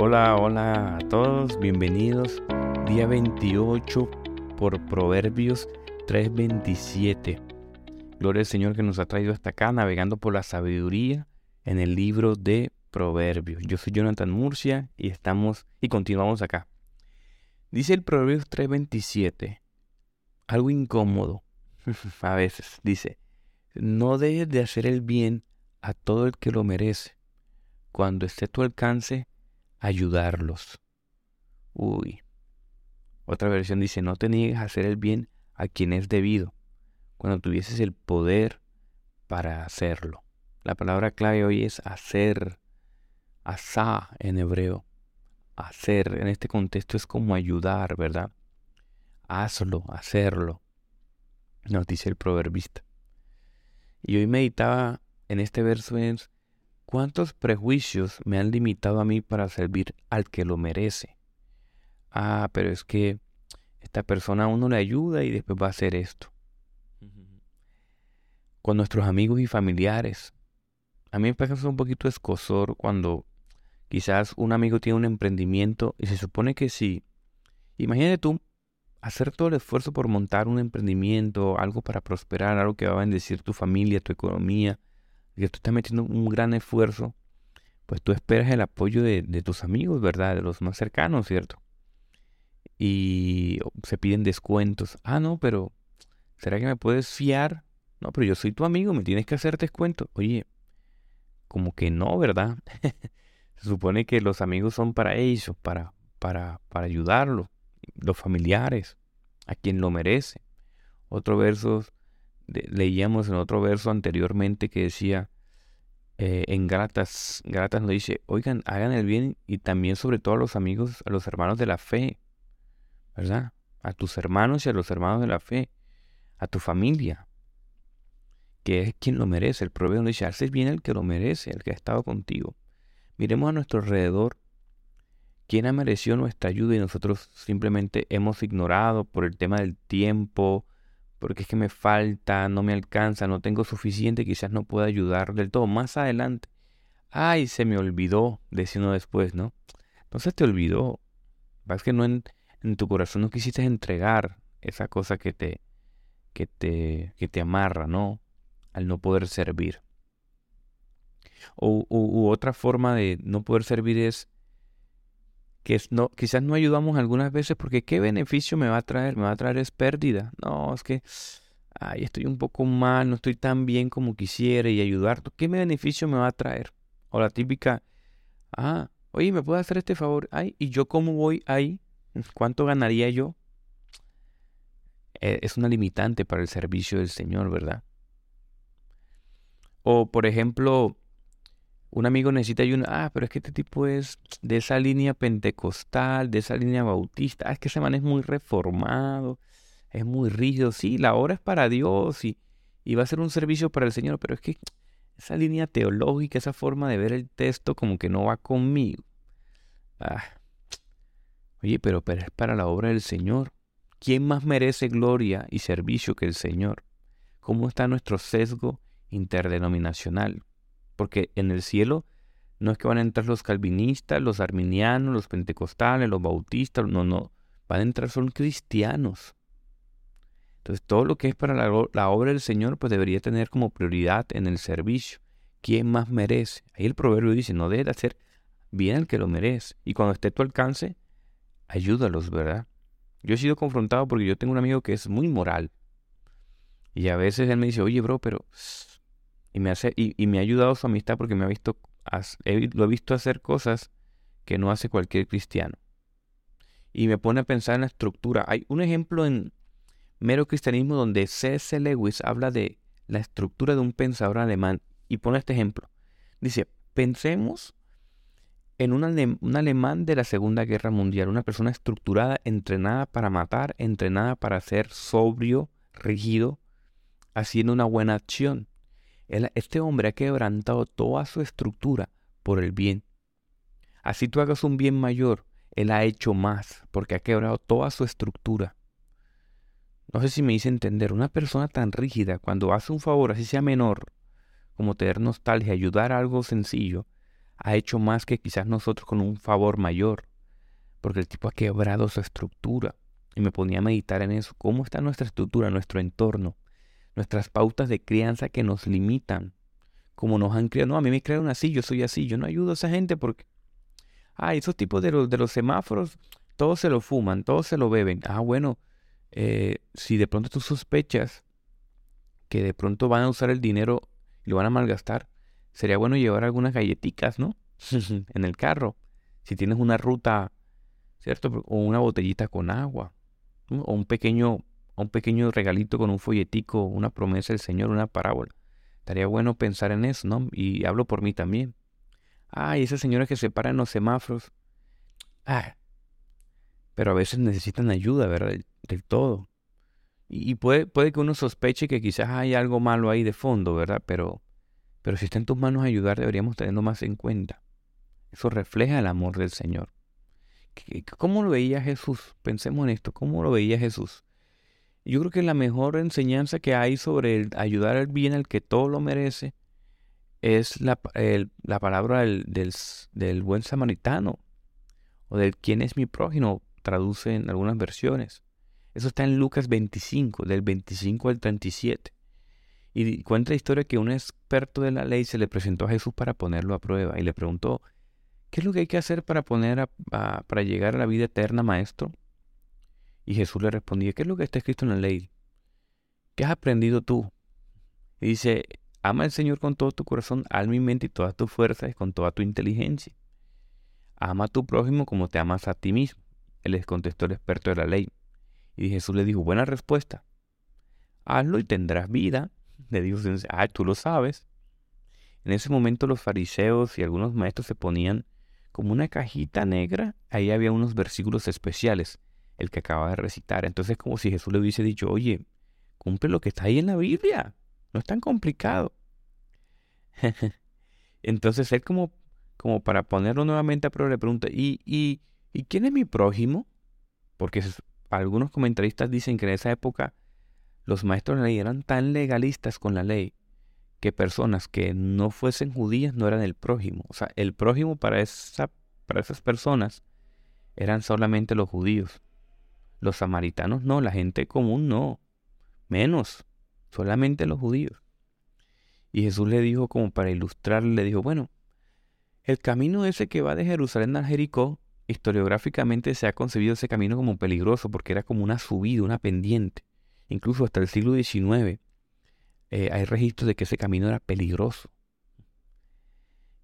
Hola, hola a todos, bienvenidos. Día 28 por Proverbios 3:27. Gloria al Señor que nos ha traído hasta acá navegando por la sabiduría en el libro de Proverbios. Yo soy Jonathan Murcia y estamos y continuamos acá. Dice el Proverbios 3:27, algo incómodo a veces, dice, no dejes de hacer el bien a todo el que lo merece. Cuando esté a tu alcance, ayudarlos. Uy. Otra versión dice, no te niegues a hacer el bien a quien es debido, cuando tuvieses el poder para hacerlo. La palabra clave hoy es hacer, asá en hebreo. Hacer en este contexto es como ayudar, ¿verdad? Hazlo, hacerlo, nos dice el proverbista. Y hoy meditaba en este verso ¿cuántos prejuicios me han limitado a mí para servir al que lo merece? Ah, pero es que esta persona a uno le ayuda y después va a hacer esto. Con nuestros amigos y familiares. A mí me pasa un poquito escosor cuando quizás un amigo tiene un emprendimiento y se supone que sí. Imagínate tú hacer todo el esfuerzo por montar un emprendimiento, algo para prosperar, algo que va a bendecir tu familia, tu economía, que tú estás metiendo un gran esfuerzo, pues tú esperas el apoyo de, tus amigos, ¿verdad? De los más cercanos, ¿cierto? Y se piden descuentos. Ah, no, pero ¿será que me puedes fiar? No, pero yo soy tu amigo, me tienes que hacer descuento. Oye, como que no, ¿verdad? se supone que los amigos son para ellos, para, para, para ayudarlo, los familiares, a quien lo merece. Otro verso leíamos en otro verso anteriormente que decía, eh, en Gratas, Gratas nos dice, oigan, hagan el bien y también sobre todo a los amigos, a los hermanos de la fe, ¿verdad? A tus hermanos y a los hermanos de la fe, a tu familia, que es quien lo merece. El proverbio nos dice, haces bien el que lo merece, el que ha estado contigo. Miremos a nuestro alrededor, quién ha merecido nuestra ayuda y nosotros simplemente hemos ignorado por el tema del tiempo, porque es que me falta, no me alcanza, no tengo suficiente, quizás no pueda ayudar del todo. Más adelante, ay, se me olvidó, decía después, ¿no? No se te olvidó. Es que no en, tu corazón no quisiste entregar esa cosa que te, que te, que te amarra, ¿no? Al no poder servir. O, u otra forma de no poder servir es que no, quizás no ayudamos algunas veces porque ¿qué beneficio me va a traer? Me va a traer es pérdida. No, es que, ay, estoy un poco mal, no estoy tan bien como quisiera y ayudar. ¿Qué beneficio me va a traer? O la típica, ah, oye, ¿me puede hacer este favor? Ay, ¿y yo cómo voy ahí? ¿Cuánto ganaría yo? Eh, es una limitante para el servicio del Señor, ¿verdad? O, por ejemplo, un amigo necesita ayuno, ah, pero es que este tipo es de esa línea pentecostal, de esa línea bautista, ah, es que ese man es muy reformado, es muy rígido, sí, la obra es para Dios y, y va a ser un servicio para el Señor, pero es que esa línea teológica, esa forma de ver el texto como que no va conmigo. Ah. Oye, pero, pero es para la obra del Señor. ¿Quién más merece gloria y servicio que el Señor? ¿Cómo está nuestro sesgo interdenominacional? Porque en el cielo no es que van a entrar los calvinistas, los arminianos, los pentecostales, los bautistas, no, no, van a entrar son cristianos. Entonces todo lo que es para la, obra del Señor pues debería tener como prioridad en el servicio. ¿Quién más merece? Ahí el proverbio dice, no debe hacer bien al que lo merece. Y cuando esté a tu alcance, ayúdalos, ¿verdad? Yo he sido confrontado porque yo tengo un amigo que es muy moral. Y a veces él me dice, oye, bro, pero y me, hace, y, me ha ayudado su amistad porque me ha visto, lo he visto hacer cosas que no hace cualquier cristiano. Y me pone a pensar en la estructura. Hay un ejemplo en Mero Cristianismo donde C.S. Lewis habla de la estructura de un pensador alemán y pone este ejemplo. Dice, pensemos en un, un, alemán de la Segunda Guerra Mundial, una persona estructurada, entrenada para matar, entrenada para ser sobrio, rígido, haciendo una buena acción este hombre ha quebrantado toda su estructura por el bien. Así tú hagas un bien mayor, él ha hecho más porque ha quebrado toda su estructura. No sé si me hice entender, una persona tan rígida, cuando hace un favor, así sea menor, como tener nostalgia, ayudar a algo sencillo, ha hecho más que quizás nosotros con un favor mayor, porque el tipo ha quebrado su estructura. Y me ponía a meditar en eso. ¿Cómo está nuestra estructura, nuestro entorno? Nuestras pautas de crianza que nos limitan. Como nos han criado. No, a mí me crearon así, yo soy así. Yo no ayudo a esa gente porque... Ah, esos tipos de los, de los semáforos, todos se lo fuman, todos se lo beben. Ah, bueno, eh, si de pronto tú sospechas que de pronto van a usar el dinero y lo van a malgastar, sería bueno llevar algunas galletitas, ¿no? en el carro. Si tienes una ruta, ¿cierto? O una botellita con agua. O un pequeño, un pequeño regalito con un folletico, una promesa del Señor, una parábola. Estaría bueno pensar en eso, ¿no? Y hablo por mí también. Ah, y esas señoras que se paran en los semáforos. Ah, pero a veces necesitan ayuda, ¿verdad? Del, todo. Y, puede, puede que uno sospeche que quizás hay algo malo ahí de fondo, ¿verdad? Pero, pero si está en tus manos ayudar, deberíamos tenerlo más en cuenta. Eso refleja el amor del Señor. ¿Cómo lo veía Jesús? Pensemos en esto. ¿Cómo lo veía Jesús? Yo creo que la mejor enseñanza que hay sobre ayudar al bien al que todo lo merece es la, la palabra del, del, buen samaritano o del quién es mi prójimo traduce en algunas versiones. Eso está en Lucas 25, del 25 al 37. Y cuenta la historia que un experto de la ley se le presentó a Jesús para ponerlo a prueba y le preguntó, ¿qué es lo que hay que hacer para, poner para llegar a la vida eterna, maestro? Y Jesús le respondía, ¿qué es lo que está escrito en la ley? ¿Qué has aprendido tú? Y dice, ama al Señor con todo tu corazón, alma y mente y todas tus fuerzas con toda tu inteligencia. Ama a tu prójimo como te amas a ti mismo. Él les contestó el experto de la ley. Y Jesús le dijo, buena respuesta. Hazlo y tendrás vida. Le dijo, ah, tú lo sabes. En ese momento los fariseos y algunos maestros se ponían como una cajita negra. Ahí había unos versículos especiales, el que acaba de recitar. Entonces como si Jesús le hubiese dicho, oye, cumple lo que está ahí en la Biblia. No es tan complicado. Entonces él como, como para ponerlo nuevamente a prueba le pregunta, ¿y, y ¿Y quién es mi prójimo? Porque algunos comentaristas dicen que en esa época los maestros de la ley eran tan legalistas con la ley que personas que no fuesen judías no eran el prójimo. O sea, el prójimo para, esa, para esas personas eran solamente los judíos. Los samaritanos no, la gente común no. Menos, solamente los judíos. Y Jesús le dijo como para ilustrarle, le dijo, bueno, el camino ese que va de Jerusalén a Jericó historiográficamente se ha concebido ese camino como peligroso porque era como una subida, una pendiente. Incluso hasta el siglo XIX eh, hay registros de que ese camino era peligroso.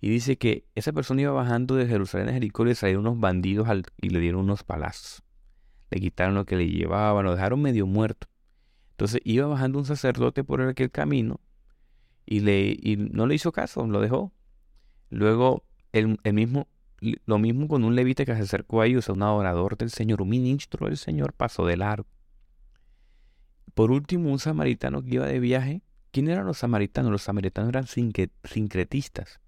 Y dice que esa persona iba bajando de Jerusalén a Jericó y le salieron unos bandidos y le dieron unos palazos. Le quitaron lo que le llevaban, lo dejaron medio muerto. Entonces iba bajando un sacerdote por aquel camino y, le, y no le hizo caso, lo dejó. Luego el, el mismo lo mismo con un levita que se acercó a ellos, un adorador del Señor, un ministro del Señor, pasó de largo. Por último, un samaritano que iba de viaje. ¿Quién eran los samaritanos? Los samaritanos eran sincretistas.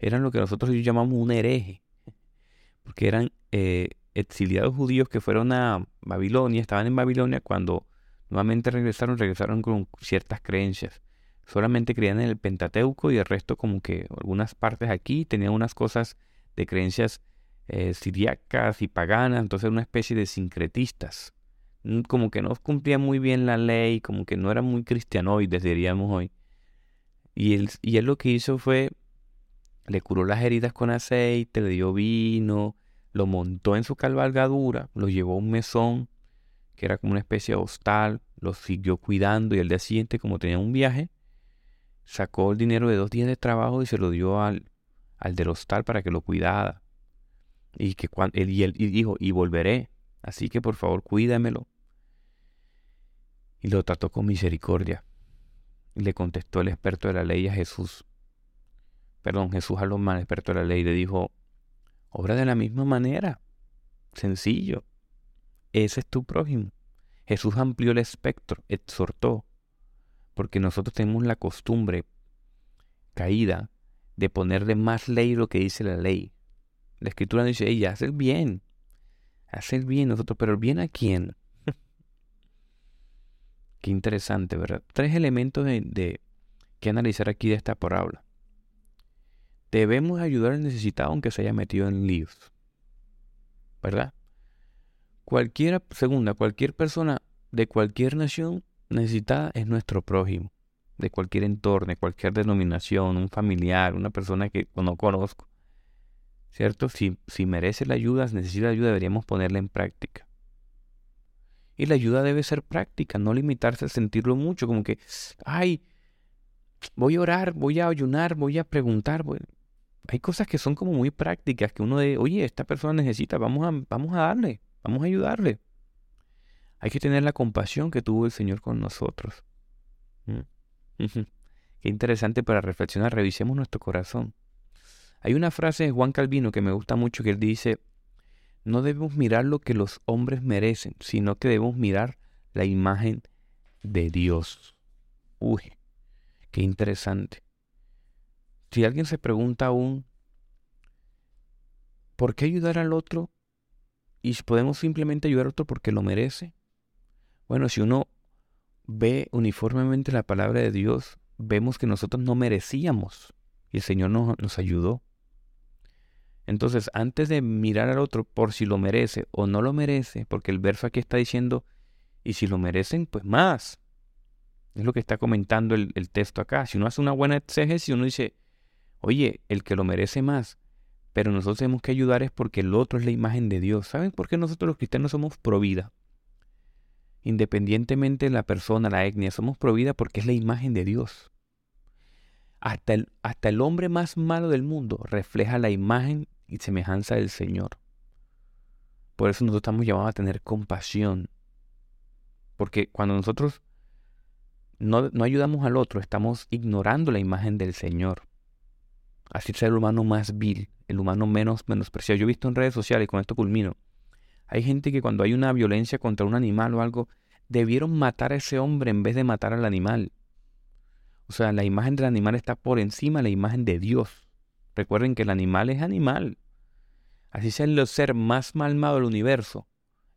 Eran lo que nosotros llamamos un hereje. Porque eran eh, exiliados judíos que fueron a Babilonia, estaban en Babilonia cuando nuevamente regresaron, regresaron con ciertas creencias. Solamente creían en el Pentateuco y el resto como que algunas partes aquí tenían unas cosas de creencias eh, siriacas y paganas, entonces una especie de sincretistas, mm, como que no cumplían muy bien la ley, como que no eran muy cristianoides, diríamos hoy. Y él, y él lo que hizo fue, le curó las heridas con aceite, le dio vino, lo montó en su cabalgadura, lo llevó a un mesón, que era como una especie de hostal, lo siguió cuidando y al día siguiente, como tenía un viaje, sacó el dinero de dos días de trabajo y se lo dio al, al del hostal para que lo cuidara. Y, que cuando, él, y él dijo, y volveré, así que por favor cuídamelo. Y lo trató con misericordia. Y le contestó el experto de la ley a Jesús. Perdón, Jesús a los más experto de la ley le dijo, obra de la misma manera. Sencillo. Ese es tu prójimo. Jesús amplió el espectro, exhortó, porque nosotros tenemos la costumbre caída de ponerle más ley lo que dice la ley. La escritura dice, ella hace el bien, hace el bien nosotros, pero el bien a quién? Qué interesante, ¿verdad? Tres elementos de, que analizar aquí de esta parábola. Debemos ayudar al necesitado aunque se haya metido en líos. ¿Verdad? Cualquiera, segunda, cualquier persona de cualquier nación necesitada es nuestro prójimo, de cualquier entorno, de cualquier denominación, un familiar, una persona que no conozco. ¿Cierto? Si, si merece la ayuda, necesita ayuda, deberíamos ponerla en práctica. Y la ayuda debe ser práctica, no limitarse a sentirlo mucho, como que, ay, voy a orar, voy a ayunar, voy a preguntar. Hay cosas que son como muy prácticas, que uno de, oye, esta persona necesita, vamos a, vamos a darle, vamos a ayudarle. Hay que tener la compasión que tuvo el Señor con nosotros. Mm. Qué interesante para reflexionar, revisemos nuestro corazón. Hay una frase de Juan Calvino que me gusta mucho que él dice, no debemos mirar lo que los hombres merecen, sino que debemos mirar la imagen de Dios. Uy, qué interesante. Si alguien se pregunta aún, ¿por qué ayudar al otro? Y podemos simplemente ayudar al otro porque lo merece. Bueno, si uno ve uniformemente la palabra de Dios, vemos que nosotros no merecíamos y el Señor nos, ayudó. Entonces, antes de mirar al otro por si lo merece o no lo merece, porque el verso aquí está diciendo, y si lo merecen, pues más. Es lo que está comentando el, texto acá. Si uno hace una buena exégesis, uno dice, oye, el que lo merece más, pero nosotros tenemos que ayudar es porque el otro es la imagen de Dios. ¿Saben por qué nosotros los cristianos somos pro vida? Independientemente de la persona, la etnia, somos pro vida porque es la imagen de Dios. Hasta el, hasta el hombre más malo del mundo refleja la imagen y semejanza del Señor. Por eso nosotros estamos llamados a tener compasión. Porque cuando nosotros no, no, ayudamos al otro, estamos ignorando la imagen del Señor. Así sea el humano más vil, el humano menos menospreciado. Yo he visto en redes sociales, y con esto culmino, hay gente que cuando hay una violencia contra un animal o algo, debieron matar a ese hombre en vez de matar al animal. O sea, la imagen del animal está por encima de la imagen de Dios. Recuerden que el animal es animal. Así sea el ser más malvado del universo,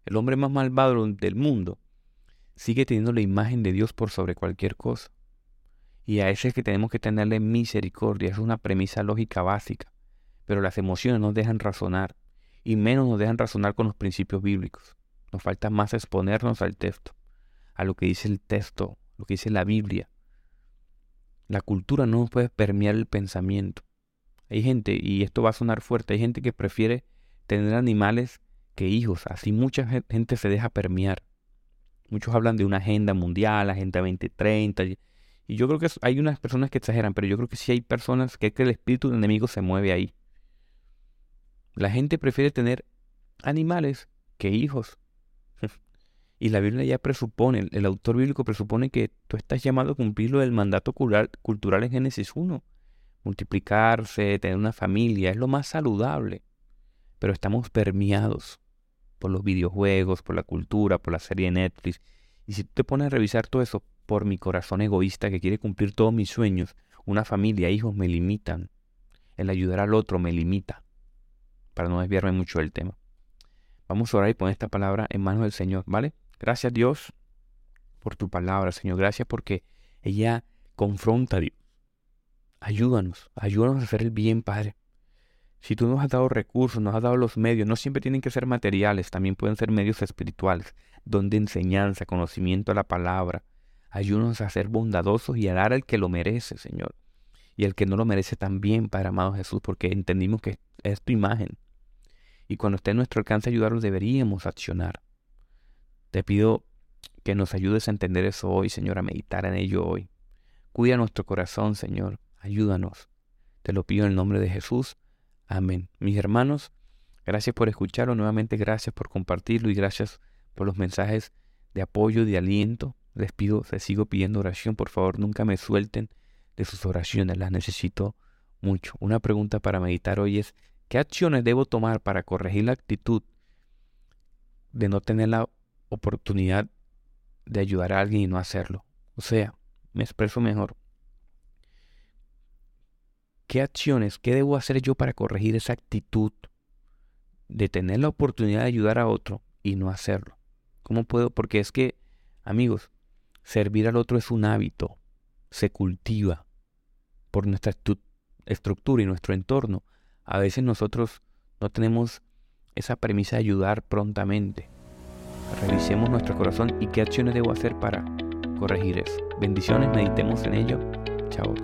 el hombre más malvado del mundo, sigue teniendo la imagen de Dios por sobre cualquier cosa. Y a ese es que tenemos que tenerle misericordia. Es una premisa lógica básica. Pero las emociones nos dejan razonar. Y menos nos dejan razonar con los principios bíblicos. Nos falta más exponernos al texto. A lo que dice el texto, lo que dice la Biblia. La cultura no nos puede permear el pensamiento. Hay gente, y esto va a sonar fuerte, hay gente que prefiere tener animales que hijos. Así mucha gente se deja permear. Muchos hablan de una agenda mundial, agenda 2030. Y yo creo que hay unas personas que exageran, pero yo creo que sí hay personas que, que el espíritu del enemigo se mueve ahí. La gente prefiere tener animales que hijos. y la Biblia ya presupone, el, autor bíblico presupone que tú estás llamado a cumplir lo del mandato cultural en Génesis 1 multiplicarse, tener una familia, es lo más saludable. Pero estamos permeados por los videojuegos, por la cultura, por la serie Netflix. Y si tú te pones a revisar todo eso por mi corazón egoísta que quiere cumplir todos mis sueños, una familia, hijos me limitan. El ayudar al otro me limita. Para no desviarme mucho del tema. Vamos a orar y poner esta palabra en manos del Señor, ¿vale? Gracias Dios por tu palabra, Señor. Gracias porque ella confronta a Dios. Ayúdanos, ayúdanos a hacer el bien, Padre. Si tú nos has dado recursos, nos has dado los medios, no siempre tienen que ser materiales, también pueden ser medios espirituales, donde enseñanza, conocimiento a la palabra. Ayúdanos a ser bondadosos y a dar al que lo merece, Señor. Y al que no lo merece también, Padre amado Jesús, porque entendimos que es tu imagen. Y cuando esté en nuestro alcance ayudarlos, deberíamos accionar. Te pido que nos ayudes a entender eso hoy, Señor, a meditar en ello hoy. Cuida nuestro corazón, Señor ayúdanos. Te lo pido en el nombre de Jesús. Amén. Mis hermanos, gracias por escucharlo. Nuevamente gracias por compartirlo y gracias por los mensajes de apoyo, de aliento. Les pido, les sigo pidiendo oración. Por favor, nunca me suelten de sus oraciones. Las necesito mucho. Una pregunta para meditar hoy es, ¿qué acciones debo tomar para corregir la actitud de no tener la oportunidad de ayudar a alguien y no hacerlo? O sea, me expreso mejor. ¿Qué acciones, qué debo hacer yo para corregir esa actitud de tener la oportunidad de ayudar a otro y no hacerlo? ¿Cómo puedo? Porque es que, amigos, servir al otro es un hábito, se cultiva por nuestra estructura y nuestro entorno, a veces nosotros no tenemos esa premisa de ayudar prontamente. Revisemos nuestro corazón y qué acciones debo hacer para corregir eso. Bendiciones, meditemos en ello. Chao.